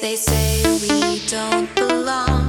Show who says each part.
Speaker 1: They say we don't belong.